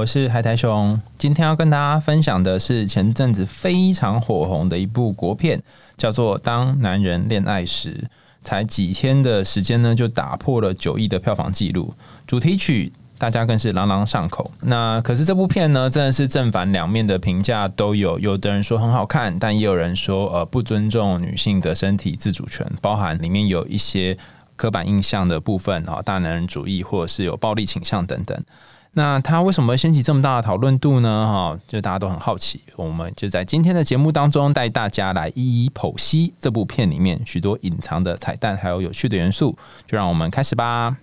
我是海苔熊。今天要跟大家分享的是前阵子非常火红的一部国片，叫做《当男人恋爱时》，才几天的时间呢，就打破了九亿的票房纪录。主题曲大家更是朗朗上口。那可是这部片呢，真的是正反两面的评价都有，有的人说很好看，但也有人说呃不尊重女性的身体自主权，包含里面有一些。刻板印象的部分啊，大男人主义或者是有暴力倾向等等，那它为什么会掀起这么大的讨论度呢？哈，就大家都很好奇，我们就在今天的节目当中带大家来一一剖析这部片里面许多隐藏的彩蛋，还有有趣的元素。就让我们开始吧。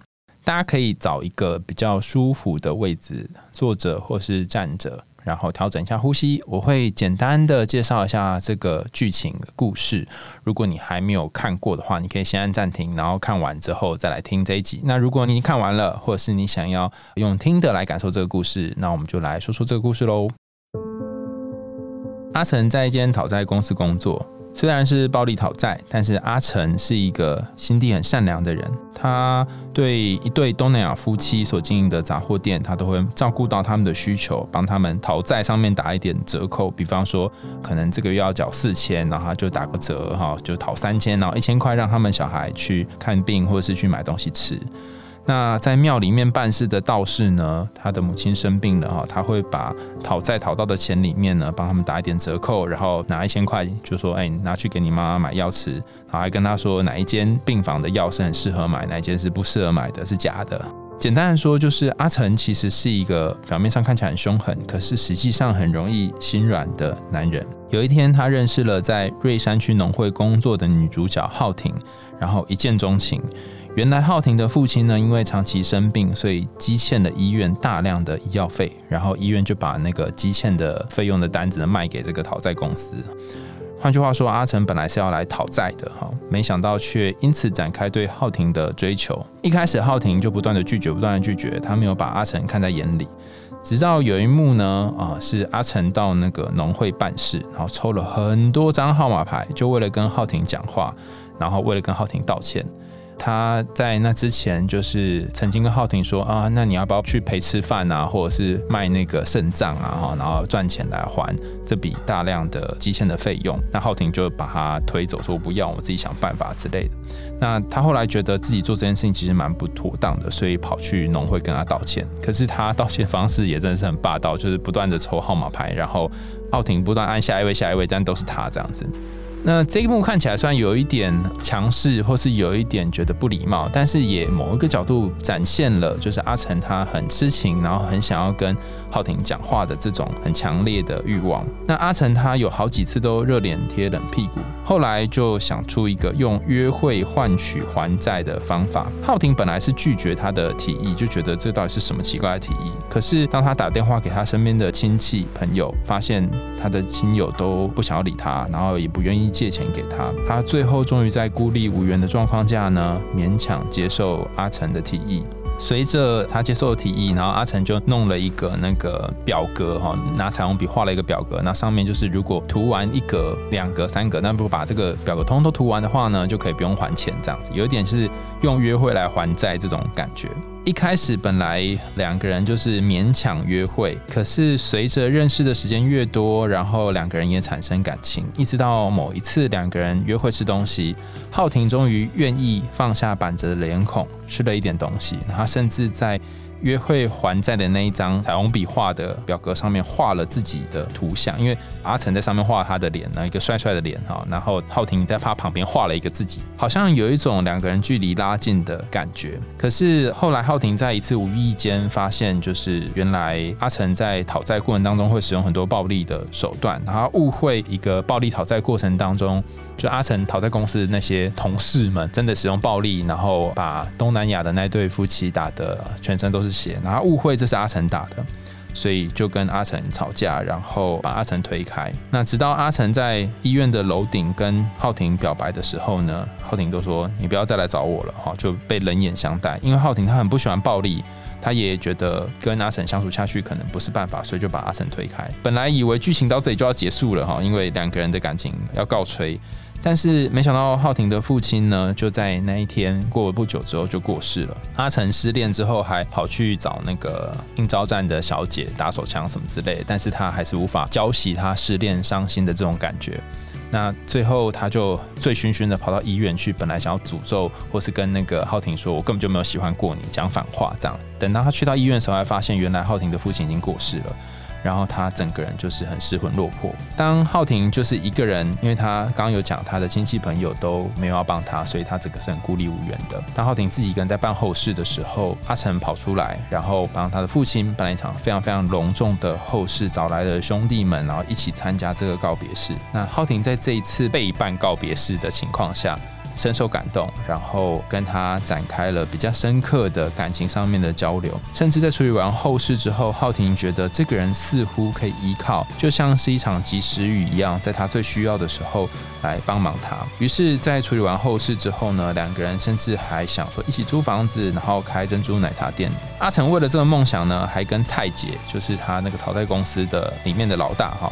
大家可以找一个比较舒服的位置坐着或是站着。然后调整一下呼吸，我会简单的介绍一下这个剧情故事。如果你还没有看过的话，你可以先按暂停，然后看完之后再来听这一集。那如果你看完了，或者是你想要用听的来感受这个故事，那我们就来说说这个故事喽。阿成在一间讨债公司工作。虽然是暴力讨债，但是阿成是一个心地很善良的人。他对一对东南亚夫妻所经营的杂货店，他都会照顾到他们的需求，帮他们讨债上面打一点折扣。比方说，可能这个月要缴四千，然后他就打个折哈，就讨三千，然后一千块让他们小孩去看病或者是去买东西吃。那在庙里面办事的道士呢，他的母亲生病了哈，他会把讨债讨到的钱里面呢，帮他们打一点折扣，然后拿一千块，就说哎，拿去给你妈妈买药吃，然后还跟他说哪一间病房的药是很适合买，哪一间是不适合买的，是假的。简单的说，就是阿成其实是一个表面上看起来很凶狠，可是实际上很容易心软的男人。有一天，他认识了在瑞山区农会工作的女主角浩婷，然后一见钟情。原来浩婷的父亲呢，因为长期生病，所以积欠了医院大量的医药费，然后医院就把那个积欠的费用的单子呢卖给这个讨债公司。换句话说，阿成本来是要来讨债的，哈，没想到却因此展开对浩婷的追求。一开始浩婷就不断的拒绝，不断的拒绝，他没有把阿成看在眼里。直到有一幕呢，啊，是阿成到那个农会办事，然后抽了很多张号码牌，就为了跟浩婷讲话，然后为了跟浩婷道歉。他在那之前就是曾经跟浩婷说啊，那你要不要去陪吃饭啊，或者是卖那个肾脏啊，哈，然后赚钱来还这笔大量的积欠的费用。那浩婷就把他推走，说不要，我自己想办法之类的。那他后来觉得自己做这件事情其实蛮不妥当的，所以跑去农会跟他道歉。可是他道歉方式也真的是很霸道，就是不断的抽号码牌，然后浩婷不断按下一位下一位，但都是他这样子。那这一幕看起来虽然有一点强势，或是有一点觉得不礼貌，但是也某一个角度展现了，就是阿成他很痴情，然后很想要跟浩婷讲话的这种很强烈的欲望。那阿成他有好几次都热脸贴冷屁股，后来就想出一个用约会换取还债的方法。浩婷本来是拒绝他的提议，就觉得这到底是什么奇怪的提议。可是当他打电话给他身边的亲戚朋友，发现他的亲友都不想要理他，然后也不愿意。借钱给他，他最后终于在孤立无援的状况下呢，勉强接受阿成的提议。随着他接受提议，然后阿成就弄了一个那个表格哈，拿彩虹笔画了一个表格，那上面就是如果涂完一格、两格、三格，那不把这个表格通通涂完的话呢，就可以不用还钱，这样子，有一点是用约会来还债这种感觉。一开始本来两个人就是勉强约会，可是随着认识的时间越多，然后两个人也产生感情，一直到某一次两个人约会吃东西，浩婷终于愿意放下板着的脸孔，吃了一点东西，他甚至在。约会还债的那一张彩虹笔画的表格上面画了自己的图像，因为阿成在上面画他的脸，呢，一个帅帅的脸哈，然后浩婷在他旁边画了一个自己，好像有一种两个人距离拉近的感觉。可是后来浩婷在一次无意间发现，就是原来阿成在讨债过程当中会使用很多暴力的手段，然后误会一个暴力讨债过程当中。就阿成讨债公司那些同事们真的使用暴力，然后把东南亚的那对夫妻打得全身都是血，然后误会这是阿成打的。所以就跟阿成吵架，然后把阿成推开。那直到阿成在医院的楼顶跟浩庭表白的时候呢，浩庭都说你不要再来找我了哈，就被冷眼相待。因为浩庭他很不喜欢暴力，他也觉得跟阿成相处下去可能不是办法，所以就把阿成推开。本来以为剧情到这里就要结束了哈，因为两个人的感情要告吹。但是没想到浩庭的父亲呢，就在那一天过了不久之后就过世了。阿成失恋之后，还跑去找那个应招站的小姐打手枪什么之类，但是他还是无法浇熄他失恋伤心的这种感觉。那最后他就醉醺醺的跑到医院去，本来想要诅咒或是跟那个浩庭说：“我根本就没有喜欢过你，讲反话。”这样，等到他去到医院的时候，才发现原来浩庭的父亲已经过世了。然后他整个人就是很失魂落魄。当浩庭就是一个人，因为他刚刚有讲他的亲戚朋友都没有要帮他，所以他整个是很孤立无援的。当浩庭自己一个人在办后事的时候，阿成跑出来，然后帮他的父亲办了一场非常非常隆重的后事，找来了兄弟们，然后一起参加这个告别式。那浩庭在这一次被办告别式的情况下。深受感动，然后跟他展开了比较深刻的感情上面的交流，甚至在处理完后事之后，浩庭觉得这个人似乎可以依靠，就像是一场及时雨一样，在他最需要的时候来帮忙他。于是，在处理完后事之后呢，两个人甚至还想说一起租房子，然后开珍珠奶茶店。阿成为了这个梦想呢，还跟蔡姐，就是他那个草台公司的里面的老大哈。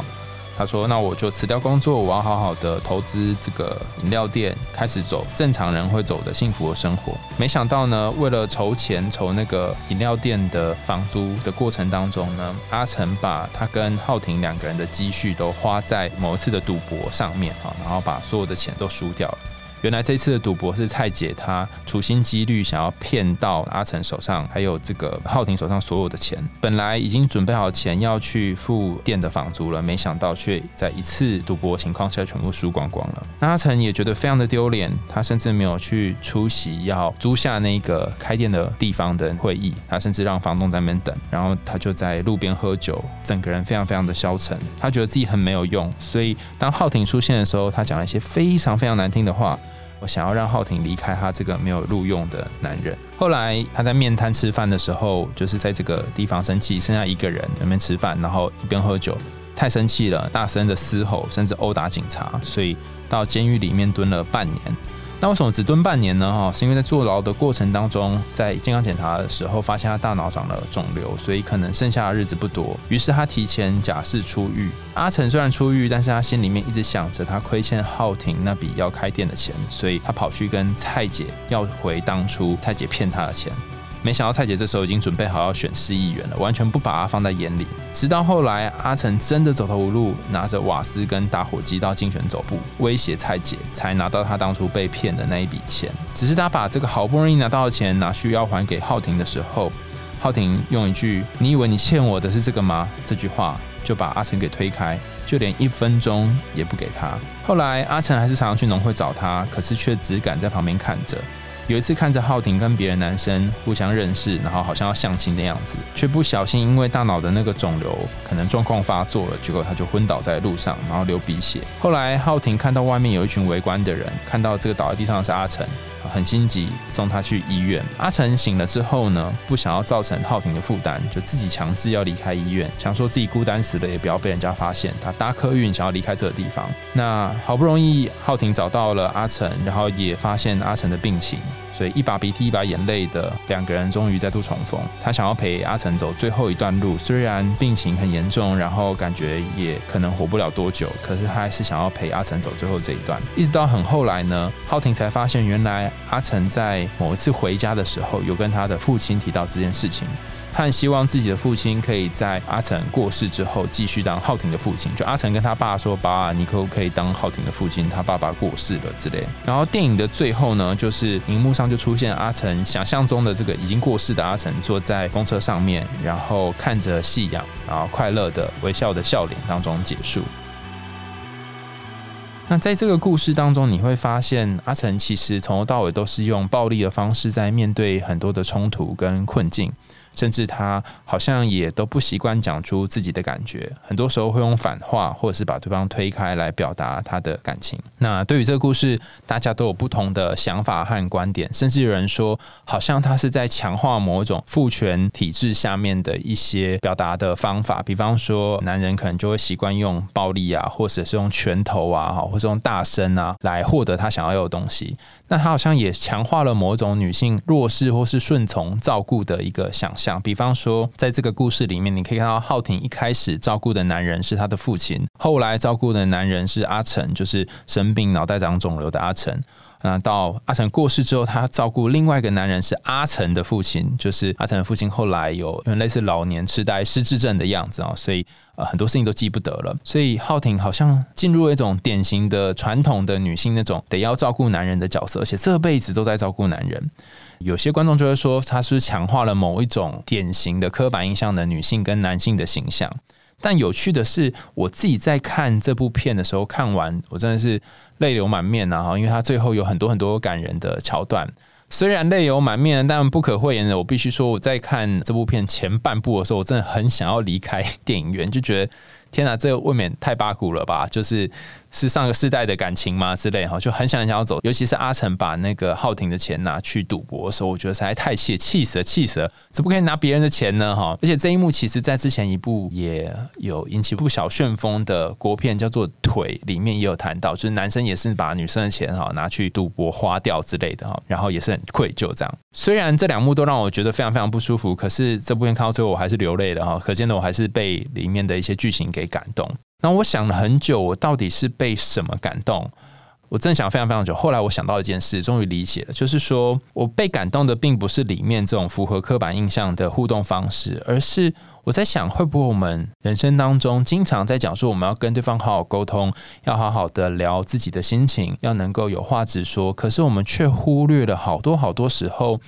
他说：“那我就辞掉工作，我要好好的投资这个饮料店，开始走正常人会走的幸福的生活。没想到呢，为了筹钱筹那个饮料店的房租的过程当中呢，阿成把他跟浩庭两个人的积蓄都花在某一次的赌博上面啊，然后把所有的钱都输掉了。”原来这次的赌博是蔡姐她处心积虑想要骗到阿成手上，还有这个浩庭手上所有的钱。本来已经准备好钱要去付店的房租了，没想到却在一次赌博情况下全部输光光了。那阿成也觉得非常的丢脸，他甚至没有去出席要租下那个开店的地方的会议，他甚至让房东在那边等，然后他就在路边喝酒，整个人非常非常的消沉。他觉得自己很没有用，所以当浩庭出现的时候，他讲了一些非常非常难听的话。我想要让浩庭离开他这个没有录用的男人。后来他在面摊吃饭的时候，就是在这个地方生气，剩下一个人那边吃饭，然后一边喝酒，太生气了，大声的嘶吼，甚至殴打警察，所以到监狱里面蹲了半年。那为什么只蹲半年呢？哈，是因为在坐牢的过程当中，在健康检查的时候发现他大脑长了肿瘤，所以可能剩下的日子不多。于是他提前假释出狱。阿成虽然出狱，但是他心里面一直想着他亏欠浩庭那笔要开店的钱，所以他跑去跟蔡姐要回当初蔡姐骗他的钱。没想到蔡姐这时候已经准备好要选市议员了，完全不把他放在眼里。直到后来，阿成真的走投无路，拿着瓦斯跟打火机到竞选总部威胁蔡姐，才拿到他当初被骗的那一笔钱。只是他把这个好不容易拿到的钱拿去要还给浩庭的时候，浩庭用一句“你以为你欠我的是这个吗？”这句话就把阿成给推开，就连一分钟也不给他。后来阿成还是常常去农会找他，可是却只敢在旁边看着。有一次看着浩庭跟别的男生互相认识，然后好像要相亲的样子，却不小心因为大脑的那个肿瘤可能状况发作了，结果他就昏倒在路上，然后流鼻血。后来浩庭看到外面有一群围观的人，看到这个倒在地上的是阿成。很心急，送他去医院。阿成醒了之后呢，不想要造成浩庭的负担，就自己强制要离开医院，想说自己孤单死了也不要被人家发现。他搭客运想要离开这个地方。那好不容易浩庭找到了阿成，然后也发现阿成的病情。所以一把鼻涕一把眼泪的两个人终于再度重逢。他想要陪阿成走最后一段路，虽然病情很严重，然后感觉也可能活不了多久，可是他还是想要陪阿成走最后这一段。一直到很后来呢，浩庭才发现原来阿成在某一次回家的时候，有跟他的父亲提到这件事情。他希望自己的父亲可以在阿成过世之后继续当浩庭的父亲。就阿成跟他爸说：“爸，你可不可以当浩庭的父亲？他爸爸过世了之类。”然后电影的最后呢，就是荧幕上就出现阿成想象中的这个已经过世的阿成坐在公车上面，然后看着夕阳，然后快乐的微笑的笑脸当中结束。那在这个故事当中，你会发现阿成其实从头到尾都是用暴力的方式在面对很多的冲突跟困境。甚至他好像也都不习惯讲出自己的感觉，很多时候会用反话或者是把对方推开来表达他的感情。那对于这个故事，大家都有不同的想法和观点，甚至有人说，好像他是在强化某种父权体制下面的一些表达的方法，比方说，男人可能就会习惯用暴力啊，或者是用拳头啊，哈，或者用大声啊，来获得他想要有的东西。那他好像也强化了某种女性弱势或是顺从照顾的一个想象。讲比方说，在这个故事里面，你可以看到浩廷一开始照顾的男人是他的父亲，后来照顾的男人是阿成，就是生病脑袋长肿瘤的阿成。那到阿成过世之后，他照顾另外一个男人是阿成的父亲，就是阿成的父亲后来有类似老年痴呆、失智症的样子啊，所以呃很多事情都记不得了。所以浩廷好像进入了一种典型的传统的女性那种得要照顾男人的角色，而且这辈子都在照顾男人。有些观众就会说，他是强化了某一种典型的刻板印象的女性跟男性的形象。但有趣的是，我自己在看这部片的时候，看完我真的是泪流满面啊！哈，因为他最后有很多很多感人的桥段，虽然泪流满面，但不可讳言的，我必须说，我在看这部片前半部的时候，我真的很想要离开电影院，就觉得天哪，这未免太八股了吧！就是。是上个世代的感情吗？之类哈，就很想很想要走。尤其是阿成把那个浩廷的钱拿去赌博的时候，我觉得实在太气，气死了，气死了！怎么可以拿别人的钱呢？哈！而且这一幕其实在之前一部也有引起不小旋风的国片，叫做《腿》，里面也有谈到，就是男生也是把女生的钱哈拿去赌博花掉之类的哈，然后也是很愧疚这样。虽然这两幕都让我觉得非常非常不舒服，可是这部片看到最后我还是流泪了哈，可见的我还是被里面的一些剧情给感动。那我想了很久，我到底是被什么感动？我真的想非常非常久。后来我想到一件事，终于理解了，就是说我被感动的并不是里面这种符合刻板印象的互动方式，而是我在想，会不会我们人生当中经常在讲说，我们要跟对方好好沟通，要好好的聊自己的心情，要能够有话直说，可是我们却忽略了好多好多时候。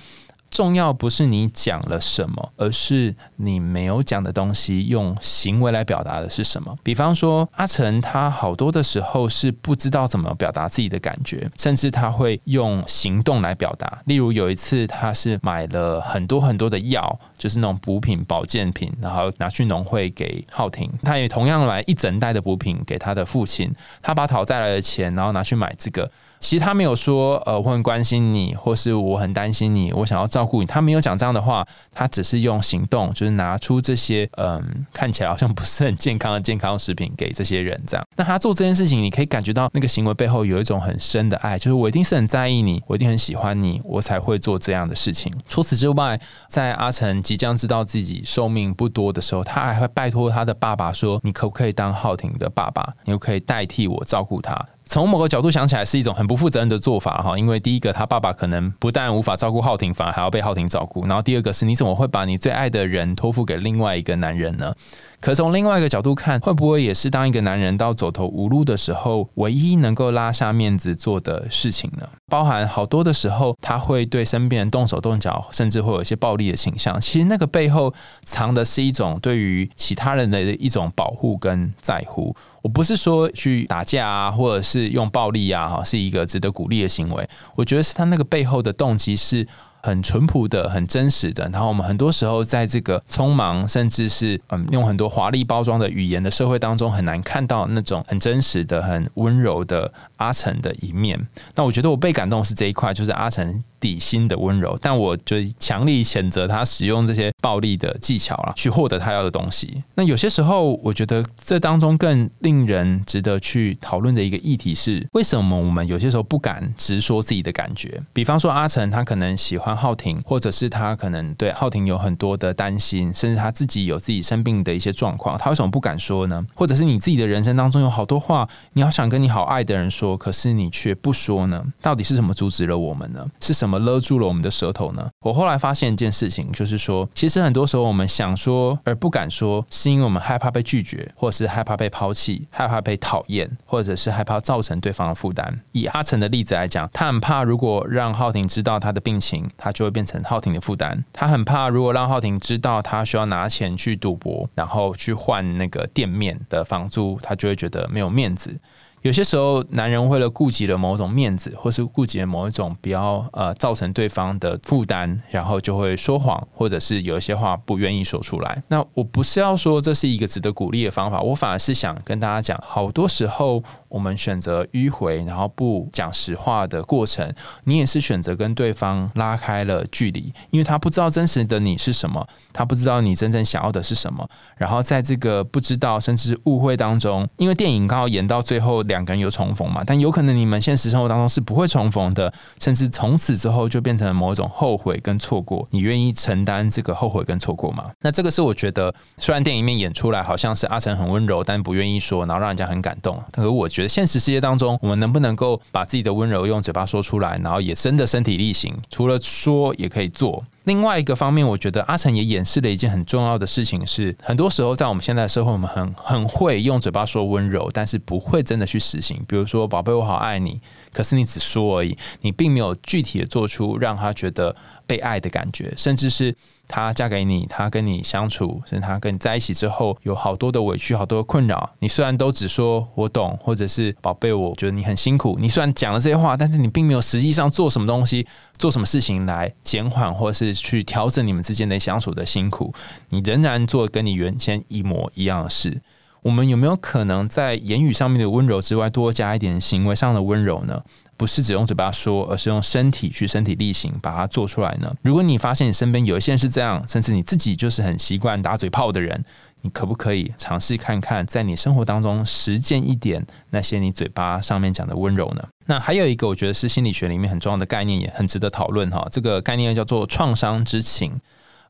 重要不是你讲了什么，而是你没有讲的东西，用行为来表达的是什么。比方说，阿成他好多的时候是不知道怎么表达自己的感觉，甚至他会用行动来表达。例如有一次，他是买了很多很多的药，就是那种补品、保健品，然后拿去农会给浩婷。他也同样来一整袋的补品给他的父亲，他把讨债来的钱，然后拿去买这个。其实他没有说，呃，我很关心你，或是我很担心你，我想要照顾你。他没有讲这样的话，他只是用行动，就是拿出这些，嗯，看起来好像不是很健康的健康食品给这些人。这样，那他做这件事情，你可以感觉到那个行为背后有一种很深的爱，就是我一定是很在意你，我一定很喜欢你，我才会做这样的事情。除此之外，在阿成即将知道自己寿命不多的时候，他还会拜托他的爸爸说：“你可不可以当浩廷的爸爸？你可可以代替我照顾他？”从某个角度想起来，是一种很不负责任的做法哈。因为第一个，他爸爸可能不但无法照顾浩廷，反而还要被浩廷照顾。然后第二个是，你怎么会把你最爱的人托付给另外一个男人呢？可从另外一个角度看，会不会也是当一个男人到走投无路的时候，唯一能够拉下面子做的事情呢？包含好多的时候，他会对身边人动手动脚，甚至会有一些暴力的倾向。其实那个背后藏的是一种对于其他人的一种保护跟在乎。不是说去打架啊，或者是用暴力啊，哈，是一个值得鼓励的行为。我觉得是他那个背后的动机是。很淳朴的、很真实的，然后我们很多时候在这个匆忙，甚至是嗯用很多华丽包装的语言的社会当中，很难看到那种很真实的、很温柔的阿成的一面。那我觉得我被感动是这一块，就是阿成。底薪的温柔，但我就强力谴责他使用这些暴力的技巧啊，去获得他要的东西。那有些时候，我觉得这当中更令人值得去讨论的一个议题是，为什么我们有些时候不敢直说自己的感觉？比方说，阿成他可能喜欢浩廷，或者是他可能对浩廷有很多的担心，甚至他自己有自己生病的一些状况，他为什么不敢说呢？或者是你自己的人生当中有好多话，你要想跟你好爱的人说，可是你却不说呢？到底是什么阻止了我们呢？是什么？勒住了我们的舌头呢？我后来发现一件事情，就是说，其实很多时候我们想说而不敢说，是因为我们害怕被拒绝，或是害怕被抛弃，害怕被讨厌，或者是害怕造成对方的负担。以阿成的例子来讲，他很怕如果让浩廷知道他的病情，他就会变成浩廷的负担。他很怕如果让浩廷知道他需要拿钱去赌博，然后去换那个店面的房租，他就会觉得没有面子。有些时候，男人为了顾及了某种面子，或是顾及了某一种比较呃造成对方的负担，然后就会说谎，或者是有一些话不愿意说出来。那我不是要说这是一个值得鼓励的方法，我反而是想跟大家讲，好多时候我们选择迂回，然后不讲实话的过程，你也是选择跟对方拉开了距离，因为他不知道真实的你是什么，他不知道你真正想要的是什么，然后在这个不知道甚至误会当中，因为电影刚好演到最后。两个人有重逢嘛？但有可能你们现实生活当中是不会重逢的，甚至从此之后就变成了某种后悔跟错过。你愿意承担这个后悔跟错过吗？那这个是我觉得，虽然电影里面演出来好像是阿成很温柔，但不愿意说，然后让人家很感动。可是我觉得现实世界当中，我们能不能够把自己的温柔用嘴巴说出来，然后也真的身体力行，除了说也可以做。另外一个方面，我觉得阿成也演示了一件很重要的事情，是很多时候在我们现在的社会，我们很很会用嘴巴说温柔，但是不会真的去实行。比如说，宝贝，我好爱你，可是你只说而已，你并没有具体的做出让他觉得。被爱的感觉，甚至是她嫁给你，她跟你相处，甚至她跟你在一起之后，有好多的委屈，好多的困扰。你虽然都只说我懂，或者是宝贝，我觉得你很辛苦。你虽然讲了这些话，但是你并没有实际上做什么东西，做什么事情来减缓，或是去调整你们之间的相处的辛苦。你仍然做跟你原先一模一样的事。我们有没有可能在言语上面的温柔之外，多加一点行为上的温柔呢？不是只用嘴巴说，而是用身体去身体力行把它做出来呢？如果你发现你身边有一些人是这样，甚至你自己就是很习惯打嘴炮的人，你可不可以尝试看看，在你生活当中实践一点那些你嘴巴上面讲的温柔呢？那还有一个，我觉得是心理学里面很重要的概念，也很值得讨论哈。这个概念叫做创伤之情。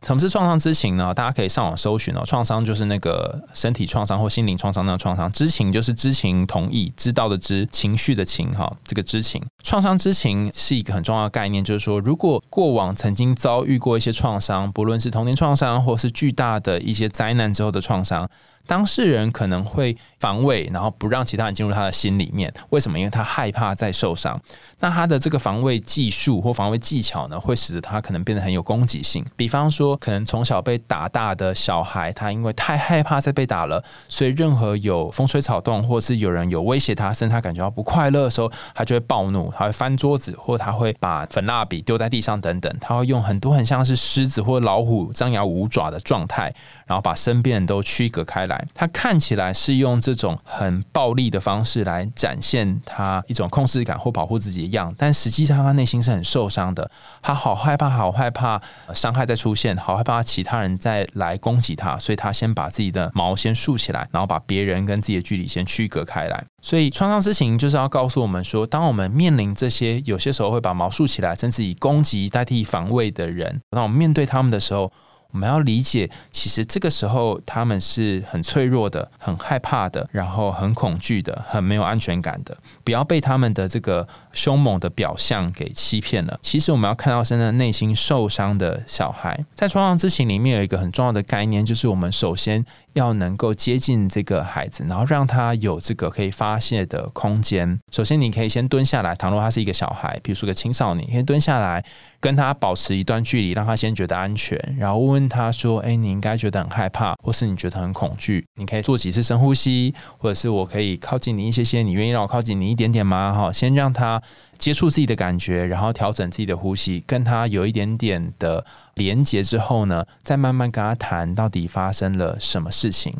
什么是创伤知情呢？大家可以上网搜寻哦。创伤就是那个身体创伤或心灵创伤那创伤，知情就是知情同意、知道的知、情绪的情哈。这个知情，创伤知情是一个很重要的概念，就是说，如果过往曾经遭遇过一些创伤，不论是童年创伤或是巨大的一些灾难之后的创伤。当事人可能会防卫，然后不让其他人进入他的心里面。为什么？因为他害怕再受伤。那他的这个防卫技术或防卫技巧呢，会使得他可能变得很有攻击性。比方说，可能从小被打大的小孩，他因为太害怕再被打了，所以任何有风吹草动，或是有人有威胁他，甚至他感觉到不快乐的时候，他就会暴怒，他会翻桌子，或他会把粉蜡笔丢在地上等等。他会用很多很像是狮子或老虎张牙舞爪的状态，然后把身边人都区隔开来。他看起来是用这种很暴力的方式来展现他一种控制感或保护自己的样，但实际上他内心是很受伤的。他好害怕，好害怕伤害再出现，好害怕其他人再来攻击他，所以他先把自己的毛先竖起来，然后把别人跟自己的距离先区隔开来。所以创伤之情就是要告诉我们说，当我们面临这些有些时候会把毛竖起来，甚至以攻击代替防卫的人，当我们面对他们的时候。我们要理解，其实这个时候他们是很脆弱的、很害怕的，然后很恐惧的、很没有安全感的。不要被他们的这个凶猛的表象给欺骗了。其实我们要看到真的内心受伤的小孩，在创伤之情里面有一个很重要的概念，就是我们首先。要能够接近这个孩子，然后让他有这个可以发泄的空间。首先，你可以先蹲下来。倘若他是一个小孩，比如说个青少年，可以蹲下来跟他保持一段距离，让他先觉得安全。然后问问他说：“哎，你应该觉得很害怕，或是你觉得很恐惧？你可以做几次深呼吸，或者是我可以靠近你一些些，你愿意让我靠近你一点点吗？”哈，先让他接触自己的感觉，然后调整自己的呼吸，跟他有一点点的连接之后呢，再慢慢跟他谈到底发生了什么事情。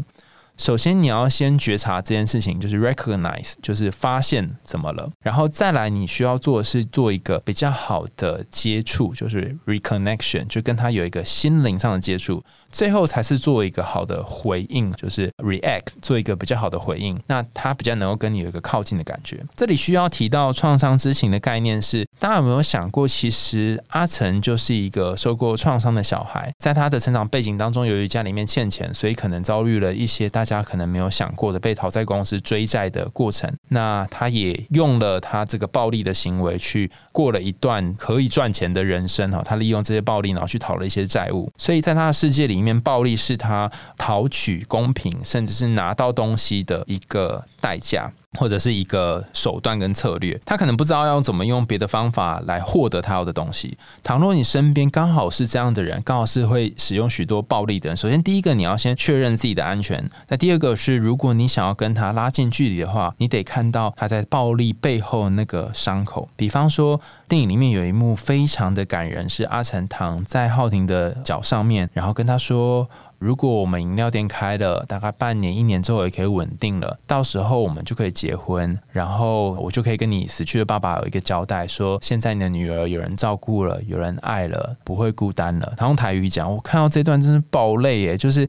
首先，你要先觉察这件事情，就是 recognize，就是发现怎么了，然后再来，你需要做的是做一个比较好的接触，就是 reconnection，就跟他有一个心灵上的接触，最后才是做一个好的回应，就是 react，做一个比较好的回应，那他比较能够跟你有一个靠近的感觉。这里需要提到创伤知情的概念是，大家有没有想过，其实阿成就是一个受过创伤的小孩，在他的成长背景当中，由于家里面欠钱，所以可能遭遇了一些大。家可能没有想过的被讨债公司追债的过程，那他也用了他这个暴力的行为去过了一段可以赚钱的人生哈。他利用这些暴力，然后去讨了一些债务，所以在他的世界里面，暴力是他讨取公平，甚至是拿到东西的一个代价。或者是一个手段跟策略，他可能不知道要怎么用别的方法来获得他要的东西。倘若你身边刚好是这样的人，刚好是会使用许多暴力的人，首先第一个你要先确认自己的安全。那第二个是，如果你想要跟他拉近距离的话，你得看到他在暴力背后那个伤口。比方说，电影里面有一幕非常的感人，是阿成躺在浩庭的脚上面，然后跟他说。如果我们饮料店开了，大概半年、一年之后也可以稳定了，到时候我们就可以结婚，然后我就可以跟你死去的爸爸有一个交代，说现在你的女儿有人照顾了，有人爱了，不会孤单了。他用台语讲，我看到这段真是爆泪耶！就是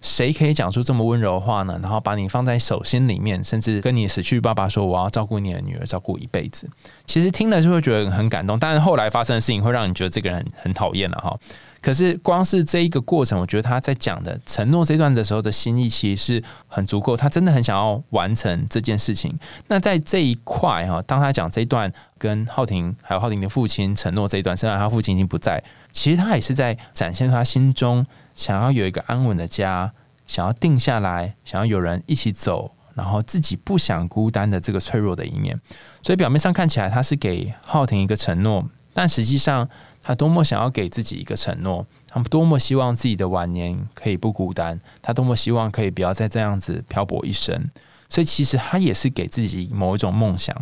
谁可以讲出这么温柔的话呢？然后把你放在手心里面，甚至跟你死去爸爸说，我要照顾你的女儿，照顾一辈子。其实听了就会觉得很感动，但是后来发生的事情会让你觉得这个人很讨厌了哈。可是，光是这一个过程，我觉得他在讲的承诺这段的时候的心意，其实是很足够。他真的很想要完成这件事情。那在这一块哈，当他讲这一段跟浩庭还有浩庭的父亲承诺这一段，虽然他父亲已经不在，其实他也是在展现他心中想要有一个安稳的家，想要定下来，想要有人一起走，然后自己不想孤单的这个脆弱的一面。所以表面上看起来他是给浩庭一个承诺，但实际上。他多么想要给自己一个承诺，他们多么希望自己的晚年可以不孤单，他多么希望可以不要再这样子漂泊一生。所以其实他也是给自己某一种梦想。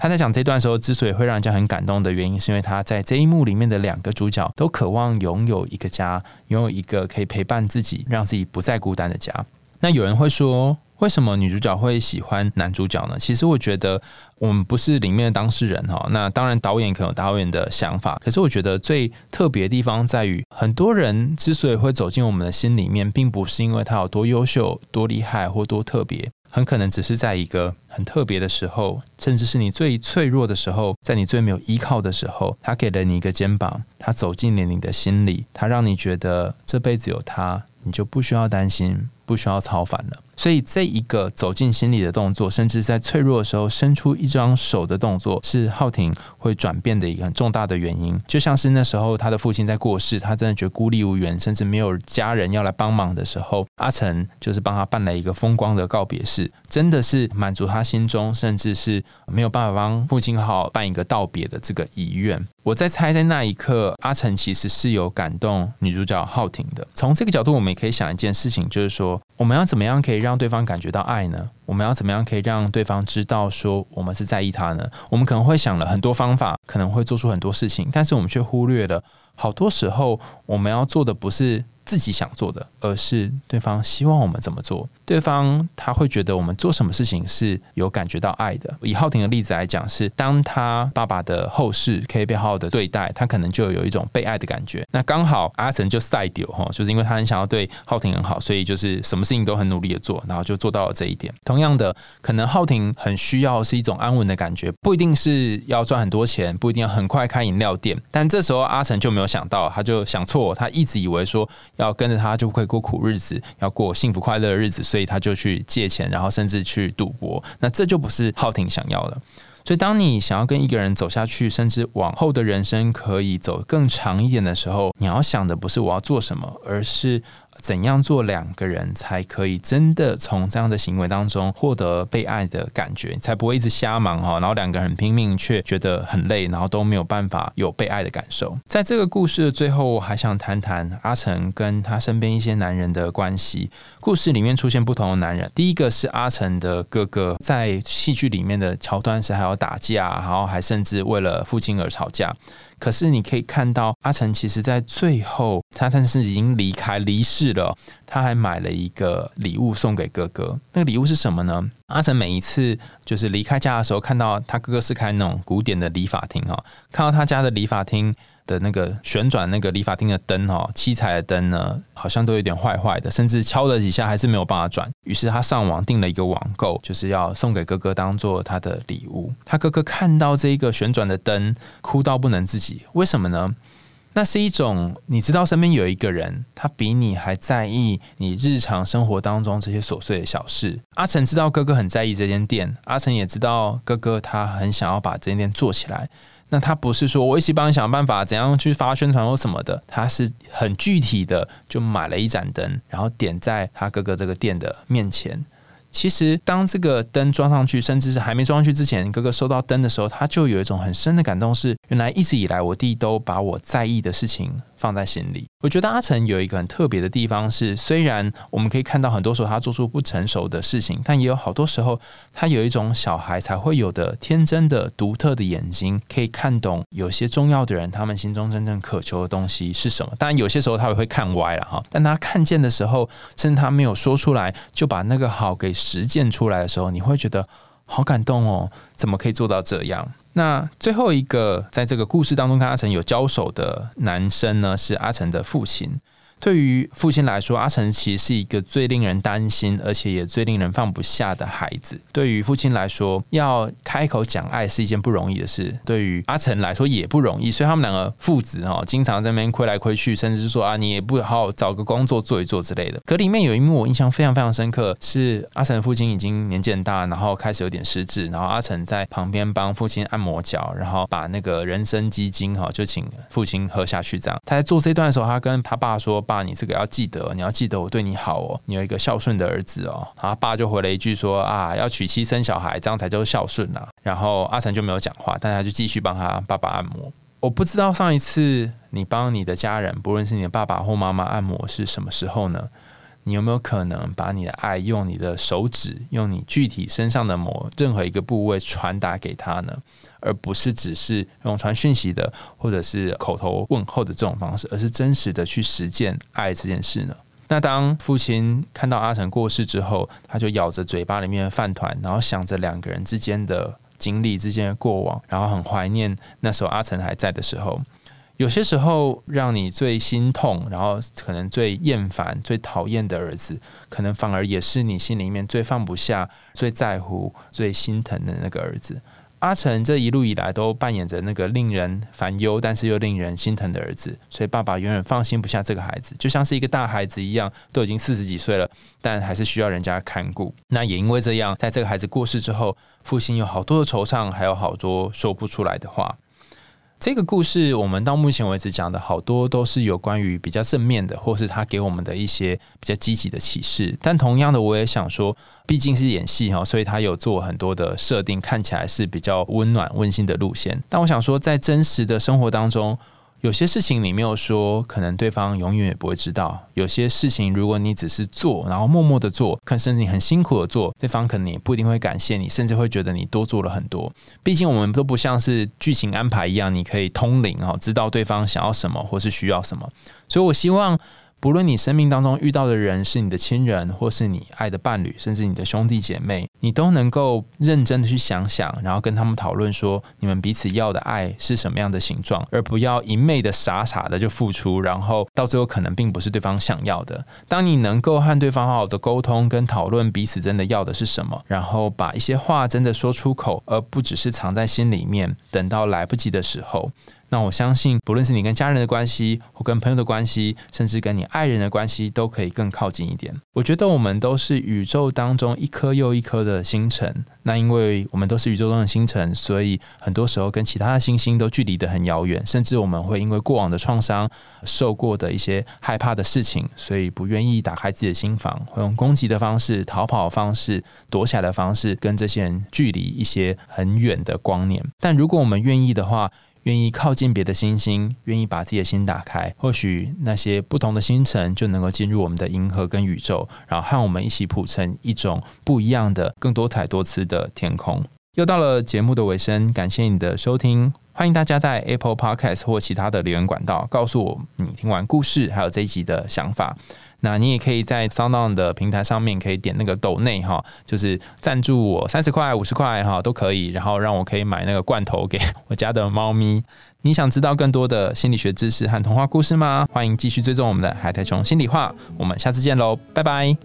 他在讲这段时候，之所以会让人家很感动的原因，是因为他在这一幕里面的两个主角都渴望拥有一个家，拥有一个可以陪伴自己，让自己不再孤单的家。那有人会说。为什么女主角会喜欢男主角呢？其实我觉得我们不是里面的当事人哈。那当然导演可能有导演的想法，可是我觉得最特别的地方在于，很多人之所以会走进我们的心里面，并不是因为他有多优秀、多厉害或多特别，很可能只是在一个很特别的时候，甚至是你最脆弱的时候，在你最没有依靠的时候，他给了你一个肩膀，他走进了你的心里，他让你觉得这辈子有他，你就不需要担心，不需要操烦了。所以，这一个走进心里的动作，甚至在脆弱的时候伸出一张手的动作，是浩庭会转变的一个很重大的原因。就像是那时候他的父亲在过世，他真的觉得孤立无援，甚至没有家人要来帮忙的时候，阿成就是帮他办了一个风光的告别式，真的是满足他心中，甚至是没有办法帮父亲好好办一个道别的这个遗愿。我在猜，在那一刻，阿成其实是有感动女主角浩婷的。从这个角度，我们也可以想一件事情，就是说，我们要怎么样可以让让对方感觉到爱呢？我们要怎么样可以让对方知道说我们是在意他呢？我们可能会想了很多方法，可能会做出很多事情，但是我们却忽略了，好多时候我们要做的不是。自己想做的，而是对方希望我们怎么做。对方他会觉得我们做什么事情是有感觉到爱的。以浩庭的例子来讲，是当他爸爸的后事可以被好好的对待，他可能就有一种被爱的感觉。那刚好阿成就赛丢哈，就是因为他很想要对浩庭很好，所以就是什么事情都很努力的做，然后就做到了这一点。同样的，可能浩庭很需要是一种安稳的感觉，不一定是要赚很多钱，不一定要很快开饮料店。但这时候阿成就没有想到，他就想错，他一直以为说。要跟着他就会过苦日子，要过幸福快乐的日子，所以他就去借钱，然后甚至去赌博。那这就不是浩廷想要的。所以，当你想要跟一个人走下去，甚至往后的人生可以走更长一点的时候，你要想的不是我要做什么，而是。怎样做两个人才可以真的从这样的行为当中获得被爱的感觉，才不会一直瞎忙哈，然后两个人拼命却觉得很累，然后都没有办法有被爱的感受。在这个故事的最后，我还想谈谈阿成跟他身边一些男人的关系。故事里面出现不同的男人，第一个是阿成的哥哥，在戏剧里面的桥段是还要打架，然后还甚至为了父亲而吵架。可是你可以看到，阿成其实在最后，他但是已经离开离世了，他还买了一个礼物送给哥哥。那个礼物是什么呢？阿成每一次就是离开家的时候，看到他哥哥是开那种古典的理发厅哈，看到他家的理发厅。的那个旋转那个理发厅的灯哈，七彩的灯呢，好像都有点坏坏的，甚至敲了几下还是没有办法转。于是他上网订了一个网购，就是要送给哥哥当做他的礼物。他哥哥看到这一个旋转的灯，哭到不能自己。为什么呢？那是一种你知道身边有一个人，他比你还在意你日常生活当中这些琐碎的小事。阿成知道哥哥很在意这间店，阿成也知道哥哥他很想要把这间店做起来。那他不是说我一起帮你想办法怎样去发宣传或什么的，他是很具体的，就买了一盏灯，然后点在他哥哥这个店的面前，其实当这个灯装上去，甚至是还没装上去之前，哥哥收到灯的时候，他就有一种很深的感动，是原来一直以来我弟都把我在意的事情放在心里。我觉得阿成有一个很特别的地方是，虽然我们可以看到很多时候他做出不成熟的事情，但也有好多时候他有一种小孩才会有的天真的、独特的眼睛，可以看懂有些重要的人他们心中真正渴求的东西是什么。当然有些时候他也会看歪了哈，但他看见的时候，甚至他没有说出来，就把那个好给。实践出来的时候，你会觉得好感动哦！怎么可以做到这样？那最后一个在这个故事当中跟阿成有交手的男生呢，是阿成的父亲。对于父亲来说，阿成其实是一个最令人担心，而且也最令人放不下的孩子。对于父亲来说，要开口讲爱是一件不容易的事。对于阿成来说也不容易，所以他们两个父子哈，经常在那边亏来亏去，甚至是说啊，你也不好找个工作做一做之类的。可里面有一幕我印象非常非常深刻，是阿成父亲已经年纪很大，然后开始有点失智，然后阿成在旁边帮父亲按摩脚，然后把那个人参鸡精哈就请父亲喝下去。这样他在做这段的时候，他跟他爸说。爸，你这个要记得，你要记得我对你好哦。你有一个孝顺的儿子哦。然后爸就回了一句说啊，要娶妻生小孩，这样才叫孝顺啊。然后阿成就没有讲话，但他就继续帮他爸爸按摩。我不知道上一次你帮你的家人，不论是你的爸爸或妈妈按摩是什么时候呢？你有没有可能把你的爱用你的手指，用你具体身上的某任何一个部位传达给他呢？而不是只是用传讯息的，或者是口头问候的这种方式，而是真实的去实践爱这件事呢？那当父亲看到阿成过世之后，他就咬着嘴巴里面的饭团，然后想着两个人之间的经历之间的过往，然后很怀念那时候阿成还在的时候。有些时候，让你最心痛，然后可能最厌烦、最讨厌的儿子，可能反而也是你心里面最放不下、最在乎、最心疼的那个儿子。阿成这一路以来都扮演着那个令人烦忧，但是又令人心疼的儿子，所以爸爸永远放心不下这个孩子，就像是一个大孩子一样，都已经四十几岁了，但还是需要人家看顾。那也因为这样，在这个孩子过世之后，父亲有好多的惆怅，还有好多说不出来的话。这个故事，我们到目前为止讲的好多都是有关于比较正面的，或是他给我们的一些比较积极的启示。但同样的，我也想说，毕竟是演戏哈，所以他有做很多的设定，看起来是比较温暖、温馨的路线。但我想说，在真实的生活当中。有些事情你没有说，可能对方永远也不会知道。有些事情，如果你只是做，然后默默的做，可甚至你很辛苦的做，对方可能也不一定会感谢你，甚至会觉得你多做了很多。毕竟我们都不像是剧情安排一样，你可以通灵哦，知道对方想要什么或是需要什么。所以我希望。不论你生命当中遇到的人是你的亲人，或是你爱的伴侣，甚至你的兄弟姐妹，你都能够认真的去想想，然后跟他们讨论说，你们彼此要的爱是什么样的形状，而不要一昧的傻傻的就付出，然后到最后可能并不是对方想要的。当你能够和对方好好的沟通跟讨论彼此真的要的是什么，然后把一些话真的说出口，而不只是藏在心里面，等到来不及的时候。那我相信，不论是你跟家人的关系，或跟朋友的关系，甚至跟你爱人的关系，都可以更靠近一点。我觉得我们都是宇宙当中一颗又一颗的星辰。那因为我们都是宇宙中的星辰，所以很多时候跟其他的星星都距离的很遥远。甚至我们会因为过往的创伤、受过的一些害怕的事情，所以不愿意打开自己的心房，会用攻击的方式、逃跑的方式、躲起来的方式，跟这些人距离一些很远的光年。但如果我们愿意的话，愿意靠近别的星星，愿意把自己的心打开，或许那些不同的星辰就能够进入我们的银河跟宇宙，然后和我们一起谱成一种不一样的、更多彩多姿的天空。又到了节目的尾声，感谢你的收听，欢迎大家在 Apple Podcast 或其他的留言管道告诉我你听完故事还有这一集的想法。那你也可以在 Sound 的平台上面可以点那个抖内哈，就是赞助我三十块、五十块哈都可以，然后让我可以买那个罐头给我家的猫咪。你想知道更多的心理学知识和童话故事吗？欢迎继续追踪我们的海苔熊心理话，我们下次见喽，拜拜。